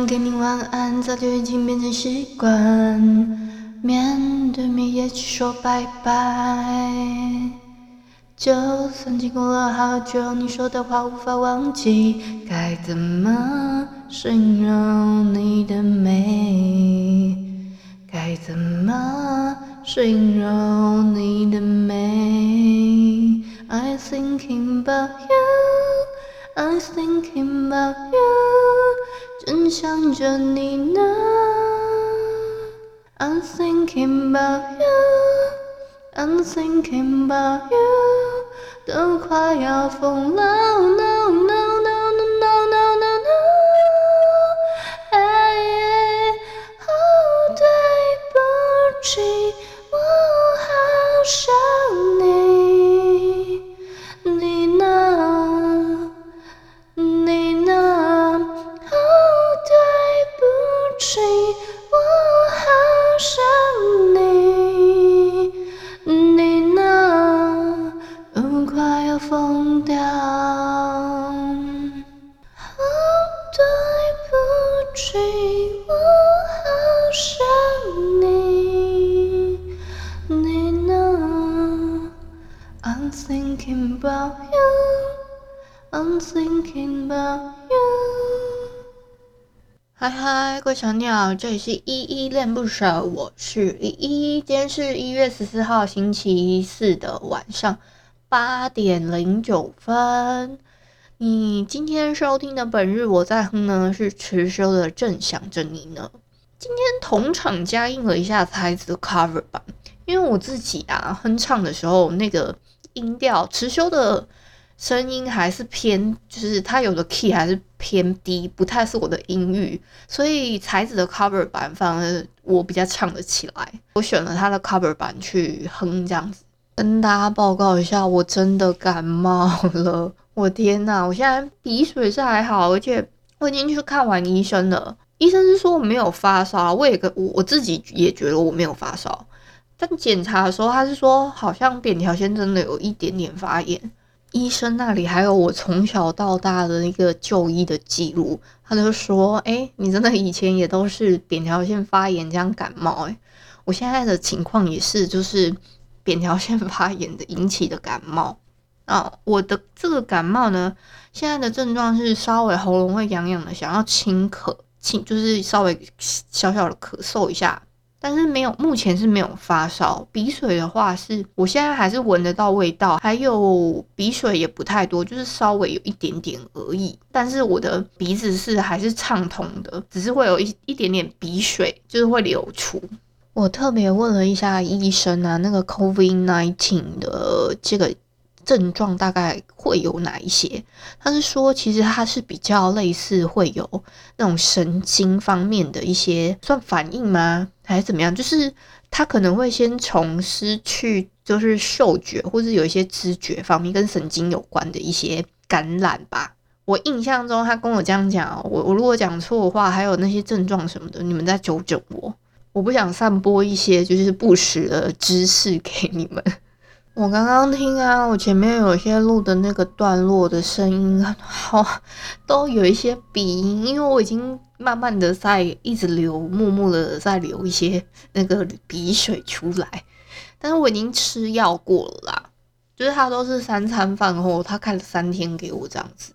每天传给你晚安，早就已经变成习惯。面对面也只说拜拜。就算经过了好久，你说的话无法忘记。该怎么形容你的美？该怎么形容你的美？I'm thinking about you, I'm thinking about you. 正想着你呢，I'm thinking about you，I'm thinking about you，都快要疯了 no no I'm thinking about you. 嗨嗨，各位小鸟，这里是依依恋不舍，我是依依。今天是一月十四号星期四的晚上八点零九分。你今天收听的本日我在哼呢，是迟修的正想着你呢。今天同场加映了一下才子的 cover 版，因为我自己啊哼唱的时候，那个音调迟修的。声音还是偏，就是它有的 key 还是偏低，不太是我的音域，所以才子的 cover 版反而我比较唱得起来。我选了他的 cover 版去哼，这样子。跟大家报告一下，我真的感冒了，我天呐，我现在鼻水是还好，而且我已经去看完医生了，医生是说我没有发烧，我也跟我我自己也觉得我没有发烧，但检查的时候他是说好像扁桃腺真的有一点点发炎。医生那里还有我从小到大的一个就医的记录，他就说：“哎、你真的以前也都是扁桃腺发炎这样感冒、欸？哎，我现在的情况也是，就是扁桃腺发炎的引起的感冒啊。我的这个感冒呢，现在的症状是稍微喉咙会痒痒的，想要轻咳，轻就是稍微小小的咳嗽一下。”但是没有，目前是没有发烧。鼻水的话是，我现在还是闻得到味道，还有鼻水也不太多，就是稍微有一点点而已。但是我的鼻子是还是畅通的，只是会有一一点点鼻水，就是会流出。我特别问了一下医生啊，那个 COVID-19 的这个。症状大概会有哪一些？他是说，其实他是比较类似会有那种神经方面的一些算反应吗？还是怎么样？就是他可能会先从失去就是嗅觉，或是有一些知觉方面跟神经有关的一些感染吧。我印象中他跟我这样讲，我我如果讲错的话，还有那些症状什么的，你们再纠正我。我不想散播一些就是不实的知识给你们。我刚刚听啊，我前面有些录的那个段落的声音，好，都有一些鼻音，因为我已经慢慢的在一直流，默默的在流一些那个鼻水出来，但是我已经吃药过了啦，就是他都是三餐饭后，他开了三天给我这样子，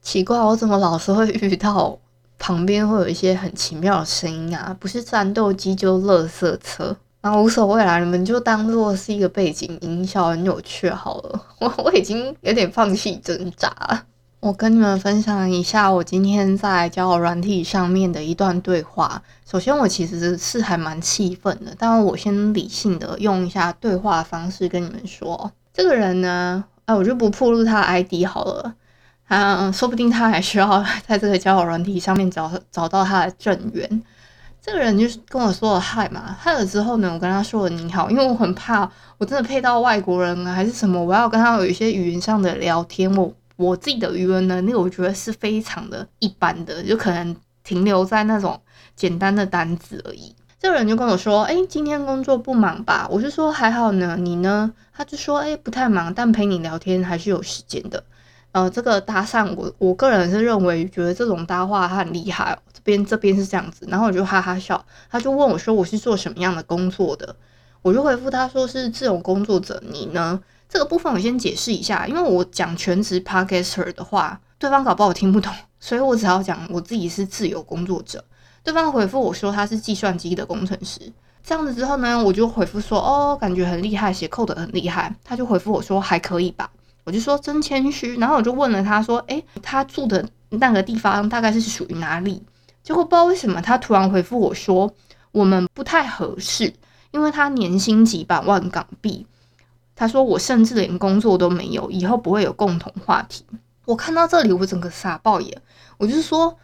奇怪，我怎么老是会遇到旁边会有一些很奇妙的声音啊？不是战斗机就垃圾车。那无所谓啦，你们就当做是一个背景音效，很有趣好了。我我已经有点放弃挣扎了。我跟你们分享一下我今天在交友软体上面的一段对话。首先，我其实是还蛮气愤的，但我先理性的用一下对话方式跟你们说，这个人呢，哎，我就不暴露他 ID 好了。啊，说不定他还需要 在这个交友软体上面找找到他的正缘。这个人就是跟我说了嗨嘛，嗨了之后呢，我跟他说了你好，因为我很怕我真的配到外国人啊，还是什么，我要跟他有一些语言上的聊天。我我自己的语文能力，我觉得是非常的一般的，就可能停留在那种简单的单字而已。这个人就跟我说：“哎，今天工作不忙吧？”我就说：“还好呢，你呢？”他就说：“哎，不太忙，但陪你聊天还是有时间的。”呃，这个搭讪，我我个人是认为，觉得这种搭话他很厉害。这边这边是这样子，然后我就哈哈笑。他就问我说：“我是做什么样的工作的？”我就回复他说：“是自由工作者。”你呢？这个部分我先解释一下，因为我讲全职 Podcaster 的话，对方搞不好听不懂，所以我只要讲我自己是自由工作者。对方回复我说他是计算机的工程师，这样子之后呢，我就回复说哦，感觉很厉害，写 code 很厉害。他就回复我说还可以吧，我就说真谦虚。然后我就问了他说，诶，他住的那个地方大概是属于哪里？结果不知道为什么他突然回复我说我们不太合适，因为他年薪几百万港币。他说我甚至连工作都没有，以后不会有共同话题。我看到这里，我整个傻爆眼，我就说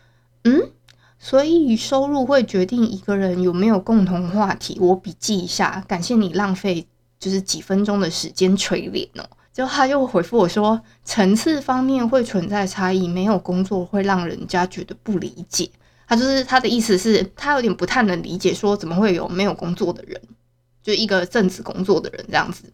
嗯。所以收入会决定一个人有没有共同话题。我笔记一下，感谢你浪费就是几分钟的时间锤脸哦。就他又回复我说，层次方面会存在差异，没有工作会让人家觉得不理解。他就是他的意思是，他有点不太能理解，说怎么会有没有工作的人，就一个正职工作的人这样子。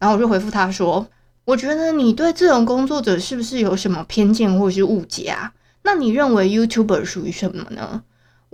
然后我就回复他说，我觉得你对这种工作者是不是有什么偏见或是误解啊？那你认为 YouTuber 属于什么呢？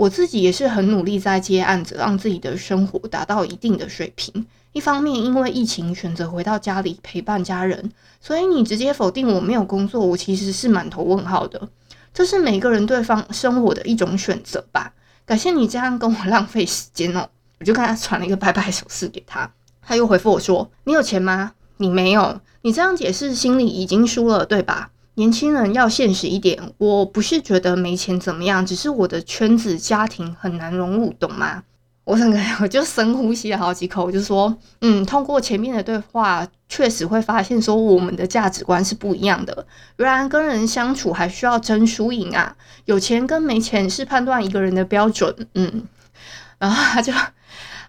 我自己也是很努力在接案子，让自己的生活达到一定的水平。一方面因为疫情选择回到家里陪伴家人，所以你直接否定我没有工作，我其实是满头问号的。这是每个人对方生活的一种选择吧。感谢你这样跟我浪费时间哦。我就跟他传了一个拜拜手势给他，他又回复我说：“你有钱吗？你没有。你这样解释，心里已经输了，对吧？”年轻人要现实一点，我不是觉得没钱怎么样，只是我的圈子家庭很难融入，懂吗？我整个我就深呼吸了好几口，我就说，嗯，通过前面的对话，确实会发现说我们的价值观是不一样的。原来跟人相处还需要争输赢啊，有钱跟没钱是判断一个人的标准。嗯，然后他就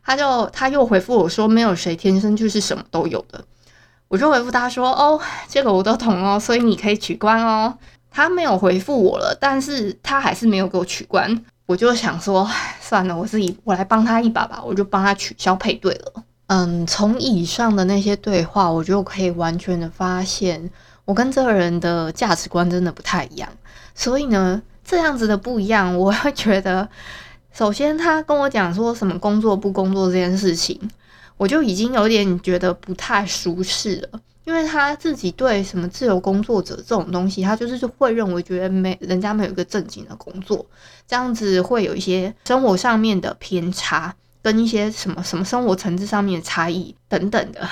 他就他又回复我说，没有谁天生就是什么都有的。我就回复他说：“哦，这个我都懂哦，所以你可以取关哦。”他没有回复我了，但是他还是没有给我取关。我就想说，算了，我自己我来帮他一把吧，我就帮他取消配对了。嗯，从以上的那些对话，我就可以完全的发现，我跟这个人的价值观真的不太一样。所以呢，这样子的不一样，我会觉得，首先他跟我讲说什么工作不工作这件事情。我就已经有点觉得不太舒适了，因为他自己对什么自由工作者这种东西，他就是会认为觉得没人家没有一个正经的工作，这样子会有一些生活上面的偏差，跟一些什么什么生活层次上面的差异等等的，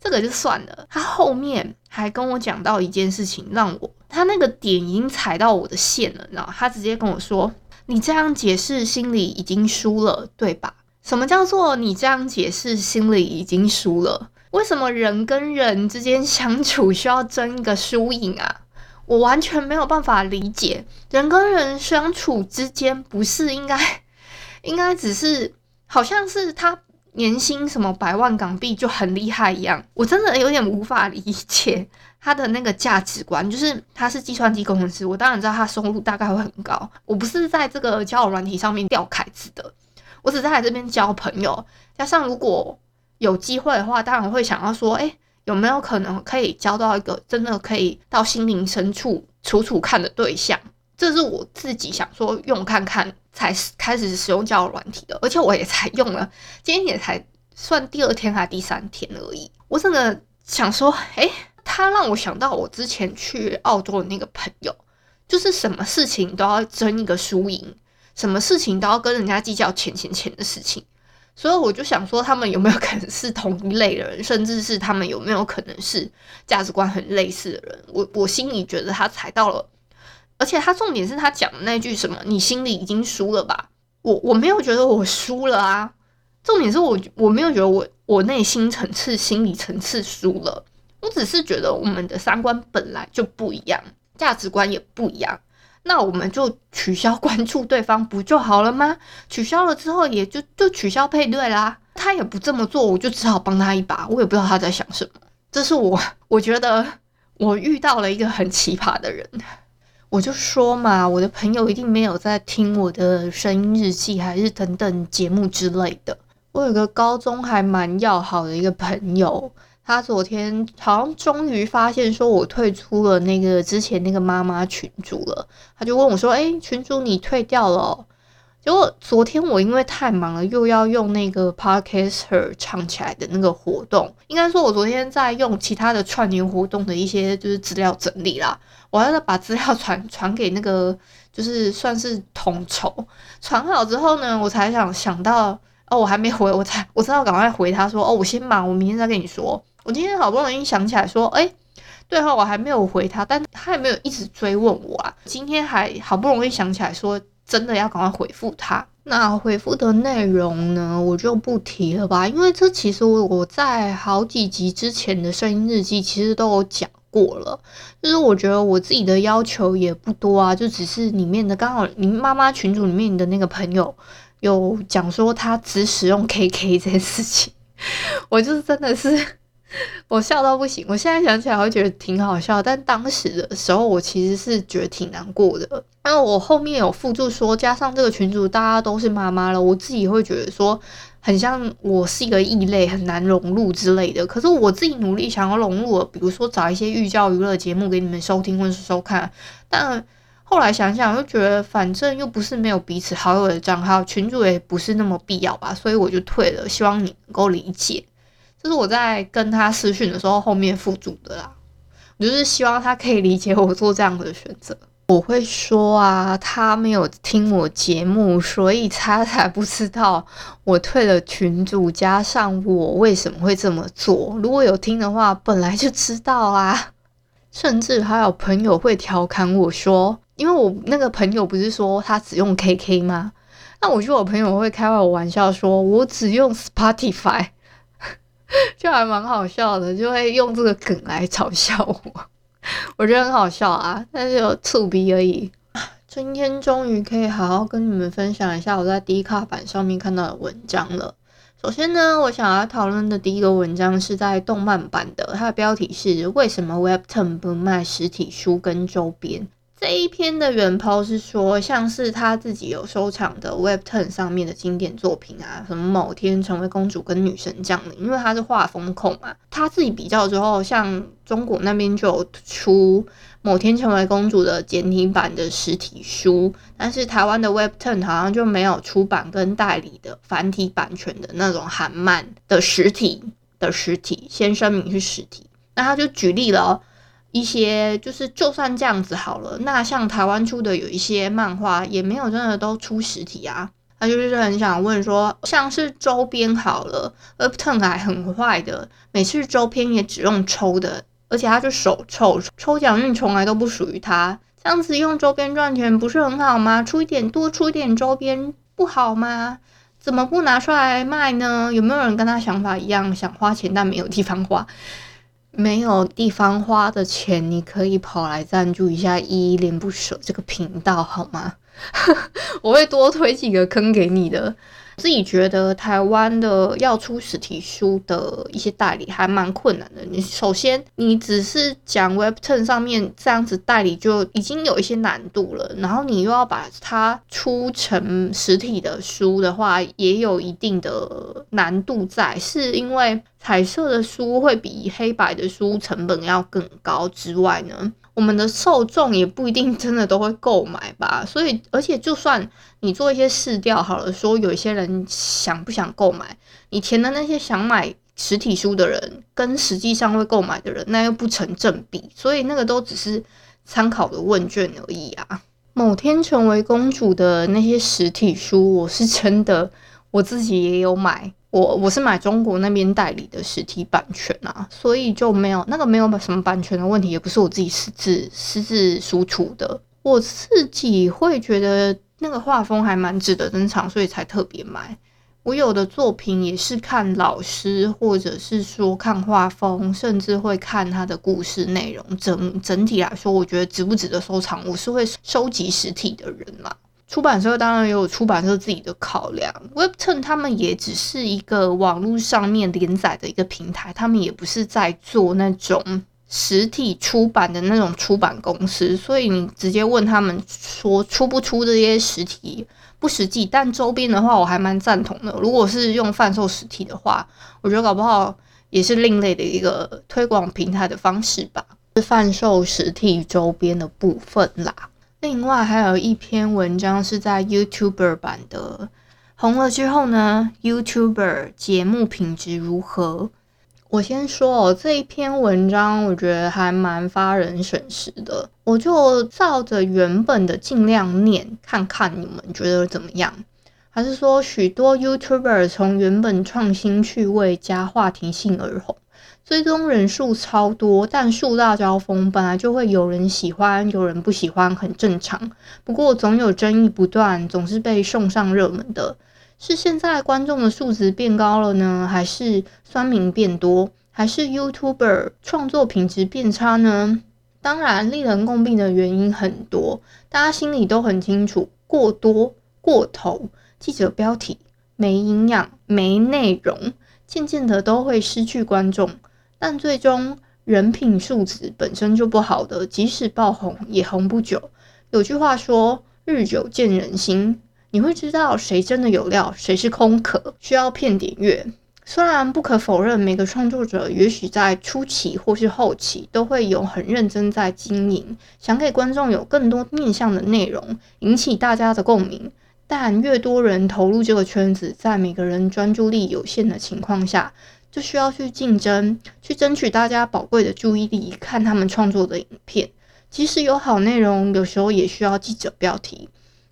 这个就算了。他后面还跟我讲到一件事情，让我他那个点已经踩到我的线了，然后他直接跟我说：“你这样解释，心里已经输了，对吧？”什么叫做你这样解释，心里已经输了？为什么人跟人之间相处需要争一个输赢啊？我完全没有办法理解。人跟人相处之间，不是应该 应该只是好像是他年薪什么百万港币就很厉害一样？我真的有点无法理解 他的那个价值观。就是他是计算机工程师，我当然知道他收入大概会很高。我不是在这个交友软体上面吊凯子的。我只是在这边交朋友，加上如果有机会的话，当然会想要说，哎，有没有可能可以交到一个真的可以到心灵深处处处看的对象？这是我自己想说用看看才开始使用交友软体的，而且我也才用了，今天也才算第二天还第三天而已。我真的想说，哎，他让我想到我之前去澳洲的那个朋友，就是什么事情都要争一个输赢。什么事情都要跟人家计较钱钱钱的事情，所以我就想说，他们有没有可能是同一类的人，甚至是他们有没有可能是价值观很类似的人？我我心里觉得他踩到了，而且他重点是他讲的那句什么“你心里已经输了吧”，我我没有觉得我输了啊，重点是我我没有觉得我我内心层次、心理层次输了，我只是觉得我们的三观本来就不一样。价值观也不一样，那我们就取消关注对方不就好了吗？取消了之后也就就取消配对啦。他也不这么做，我就只好帮他一把。我也不知道他在想什么。这是我 我觉得我遇到了一个很奇葩的人。我就说嘛，我的朋友一定没有在听我的声音日记，还是等等节目之类的。我有个高中还蛮要好的一个朋友。他昨天好像终于发现，说我退出了那个之前那个妈妈群组了。他就问我说：“诶，群主你退掉了？”结果昨天我因为太忙了，又要用那个 Podcaster 唱起来的那个活动。应该说，我昨天在用其他的串联活动的一些就是资料整理啦。我还要把资料传传给那个，就是算是统筹。传好之后呢，我才想想到哦，我还没回，我才我知道赶快回他说哦，我先忙，我明天再跟你说。我今天好不容易想起来说，哎，对哈，我还没有回他，但他也没有一直追问我啊。今天还好不容易想起来说，真的要赶快回复他。那回复的内容呢，我就不提了吧，因为这其实我在好几集之前的声音日记其实都有讲过了。就是我觉得我自己的要求也不多啊，就只是里面的刚好你妈妈群组里面的那个朋友有讲说他只使用 KK 这件事情，我就是真的是。我笑到不行，我现在想起来会觉得挺好笑，但当时的时候我其实是觉得挺难过的。然后我后面有附注说，加上这个群主大家都是妈妈了，我自己会觉得说很像我是一个异类，很难融入之类的。可是我自己努力想要融入，比如说找一些寓教于乐节目给你们收听或是收看，但后来想想又觉得反正又不是没有彼此好友的账号，群主也不是那么必要吧，所以我就退了。希望你能够理解。这是我在跟他私讯的时候后面附注的啦，我就是希望他可以理解我做这样的选择。我会说啊，他没有听我节目，所以他才不知道我退了群组，加上我为什么会这么做。如果有听的话，本来就知道啦。甚至还有朋友会调侃我说，因为我那个朋友不是说他只用 KK 吗？那我觉得我朋友会开我玩笑说，我只用 Spotify。就还蛮好笑的，就会用这个梗来嘲笑我，我觉得很好笑啊，但是有醋鼻而已。今天终于可以好好跟你们分享一下我在 D 卡版上面看到的文章了。首先呢，我想要讨论的第一个文章是在动漫版的，它的标题是“为什么 Webtoon 不卖实体书跟周边”。这一篇的原 po 是说，像是他自己有收藏的 Webten 上面的经典作品啊，什么某天成为公主跟女神降临，因为他是画风控嘛，他自己比较之后，像中国那边就有出某天成为公主的简体版的实体书，但是台湾的 Webten 好像就没有出版跟代理的繁体版权的那种韩漫的实体的实体，先声明是实体，那他就举例了。一些就是，就算这样子好了，那像台湾出的有一些漫画，也没有真的都出实体啊。他就是很想问说，像是周边好了，Webtoon 还很坏的，每次周边也只用抽的，而且他就手抽，抽奖运从来都不属于他。这样子用周边赚钱不是很好吗？出一点多出一点周边不好吗？怎么不拿出来卖呢？有没有人跟他想法一样，想花钱但没有地方花？没有地方花的钱，你可以跑来赞助一下依依恋不舍这个频道好吗？我会多推几个坑给你的。自己觉得台湾的要出实体书的一些代理还蛮困难的。你首先，你只是讲 Webtoon 上面这样子代理就已经有一些难度了，然后你又要把它出成实体的书的话，也有一定的难度在，是因为彩色的书会比黑白的书成本要更高之外呢。我们的受众也不一定真的都会购买吧，所以而且就算你做一些试调好了，说有一些人想不想购买，你填的那些想买实体书的人跟实际上会购买的人，那又不成正比，所以那个都只是参考的问卷而已啊。某天成为公主的那些实体书，我是真的我自己也有买。我我是买中国那边代理的实体版权啊，所以就没有那个没有什么版权的问题，也不是我自己私自私自输出的。我自己会觉得那个画风还蛮值得珍藏，所以才特别买。我有的作品也是看老师，或者是说看画风，甚至会看他的故事内容。整整体来说，我觉得值不值得收藏，我是会收集实体的人啦。出版社当然也有出版社自己的考量，Webton 他们也只是一个网络上面连载的一个平台，他们也不是在做那种实体出版的那种出版公司，所以你直接问他们说出不出这些实体。不实际，但周边的话我还蛮赞同的。如果是用贩售实体的话，我觉得搞不好也是另类的一个推广平台的方式吧。是贩售实体周边的部分啦。另外还有一篇文章是在 YouTuber 版的，红了之后呢，YouTuber 节目品质如何？我先说哦，这一篇文章我觉得还蛮发人省思的，我就照着原本的尽量念，看看你们觉得怎么样？还是说许多 YouTuber 从原本创新趣味加话题性而红，追踪人数超多，但树大招风，本来就会有人喜欢，有人不喜欢，很正常。不过总有争议不断，总是被送上热门的。是现在观众的素质变高了呢，还是酸民变多，还是 YouTuber 创作品质变差呢？当然，令人诟病的原因很多，大家心里都很清楚：过多、过头，记者标题没营养、没内容，渐渐的都会失去观众。但最终，人品素质本身就不好的，即使爆红也红不久。有句话说：“日久见人心。”你会知道谁真的有料，谁是空壳，需要骗点阅。虽然不可否认，每个创作者也许在初期或是后期都会有很认真在经营，想给观众有更多面向的内容，引起大家的共鸣。但越多人投入这个圈子，在每个人专注力有限的情况下，就需要去竞争，去争取大家宝贵的注意力，看他们创作的影片。即使有好内容，有时候也需要记者标题。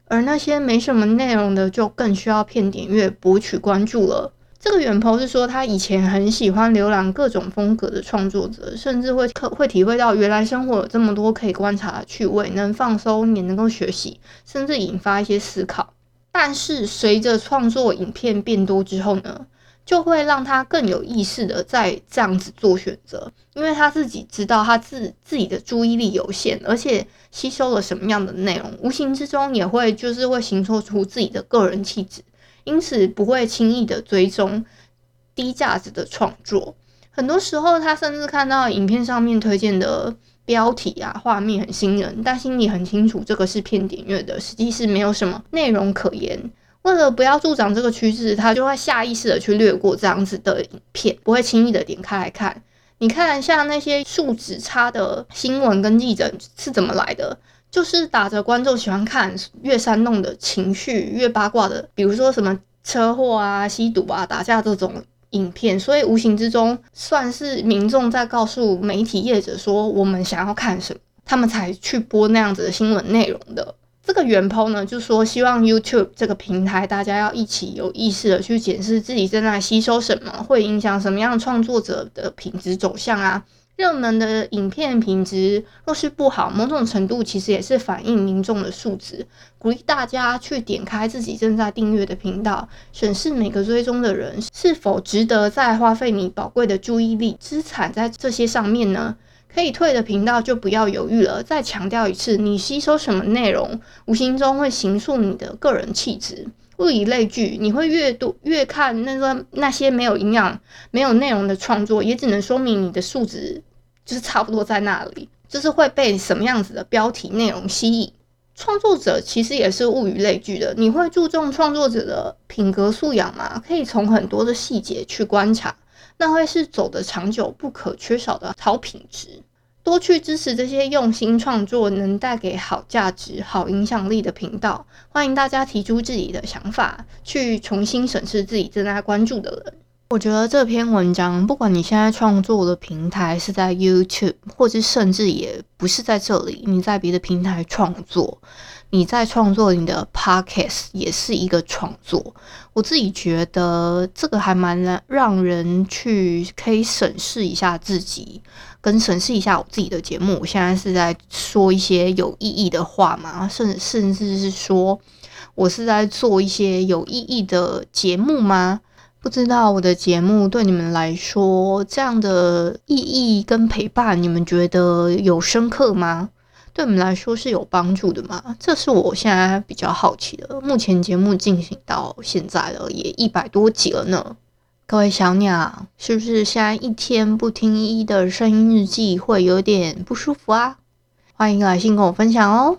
而那些没什么内容的，就更需要骗点阅、博取关注了。这个原 po 是说，他以前很喜欢浏览各种风格的创作者，甚至会可会体会到，原来生活有这么多可以观察的趣味，能放松，也能够学习，甚至引发一些思考。但是随着创作影片变多之后呢，就会让他更有意识的在这样子做选择，因为他自己知道他自自己的注意力有限，而且吸收了什么样的内容，无形之中也会就是会形塑出自己的个人气质，因此不会轻易的追踪低价值的创作。很多时候，他甚至看到影片上面推荐的标题啊、画面很吸引人，但心里很清楚这个是骗点阅的，实际是没有什么内容可言。为了不要助长这个趋势，他就会下意识的去略过这样子的影片，不会轻易的点开来看。你看，像那些数值差的新闻跟记者是怎么来的？就是打着观众喜欢看越煽动的情绪、越八卦的，比如说什么车祸啊、吸毒啊、打架这种影片，所以无形之中算是民众在告诉媒体业者说我们想要看什么，他们才去播那样子的新闻内容的。这个原 po 呢，就说希望 YouTube 这个平台，大家要一起有意识的去检视自己正在吸收什么，会影响什么样创作者的品质走向啊。热门的影片品质若是不好，某种程度其实也是反映民众的素质。鼓励大家去点开自己正在订阅的频道，审视每个追踪的人是否值得再花费你宝贵的注意力资产在这些上面呢？可以退的频道就不要犹豫了。再强调一次，你吸收什么内容，无形中会形塑你的个人气质。物以类聚，你会越多越看那个那些没有营养、没有内容的创作，也只能说明你的素质就是差不多在那里。就是会被什么样子的标题内容吸引。创作者其实也是物以类聚的。你会注重创作者的品格素养吗？可以从很多的细节去观察。那会是走得长久不可缺少的好品质，多去支持这些用心创作、能带给好价值、好影响力的频道。欢迎大家提出自己的想法，去重新审视自己正在关注的人。我觉得这篇文章，不管你现在创作的平台是在 YouTube，或者甚至也不是在这里，你在别的平台创作。你在创作你的 podcast 也是一个创作，我自己觉得这个还蛮让人去可以审视一下自己，跟审视一下我自己的节目。我现在是在说一些有意义的话嘛，甚甚至是说我是在做一些有意义的节目吗？不知道我的节目对你们来说，这样的意义跟陪伴，你们觉得有深刻吗？对你们来说是有帮助的吗？这是我现在比较好奇的。目前节目进行到现在了，也一百多集了呢。各位小鸟，是不是现在一天不听一的声音日记会有点不舒服啊？欢迎来信跟我分享哦。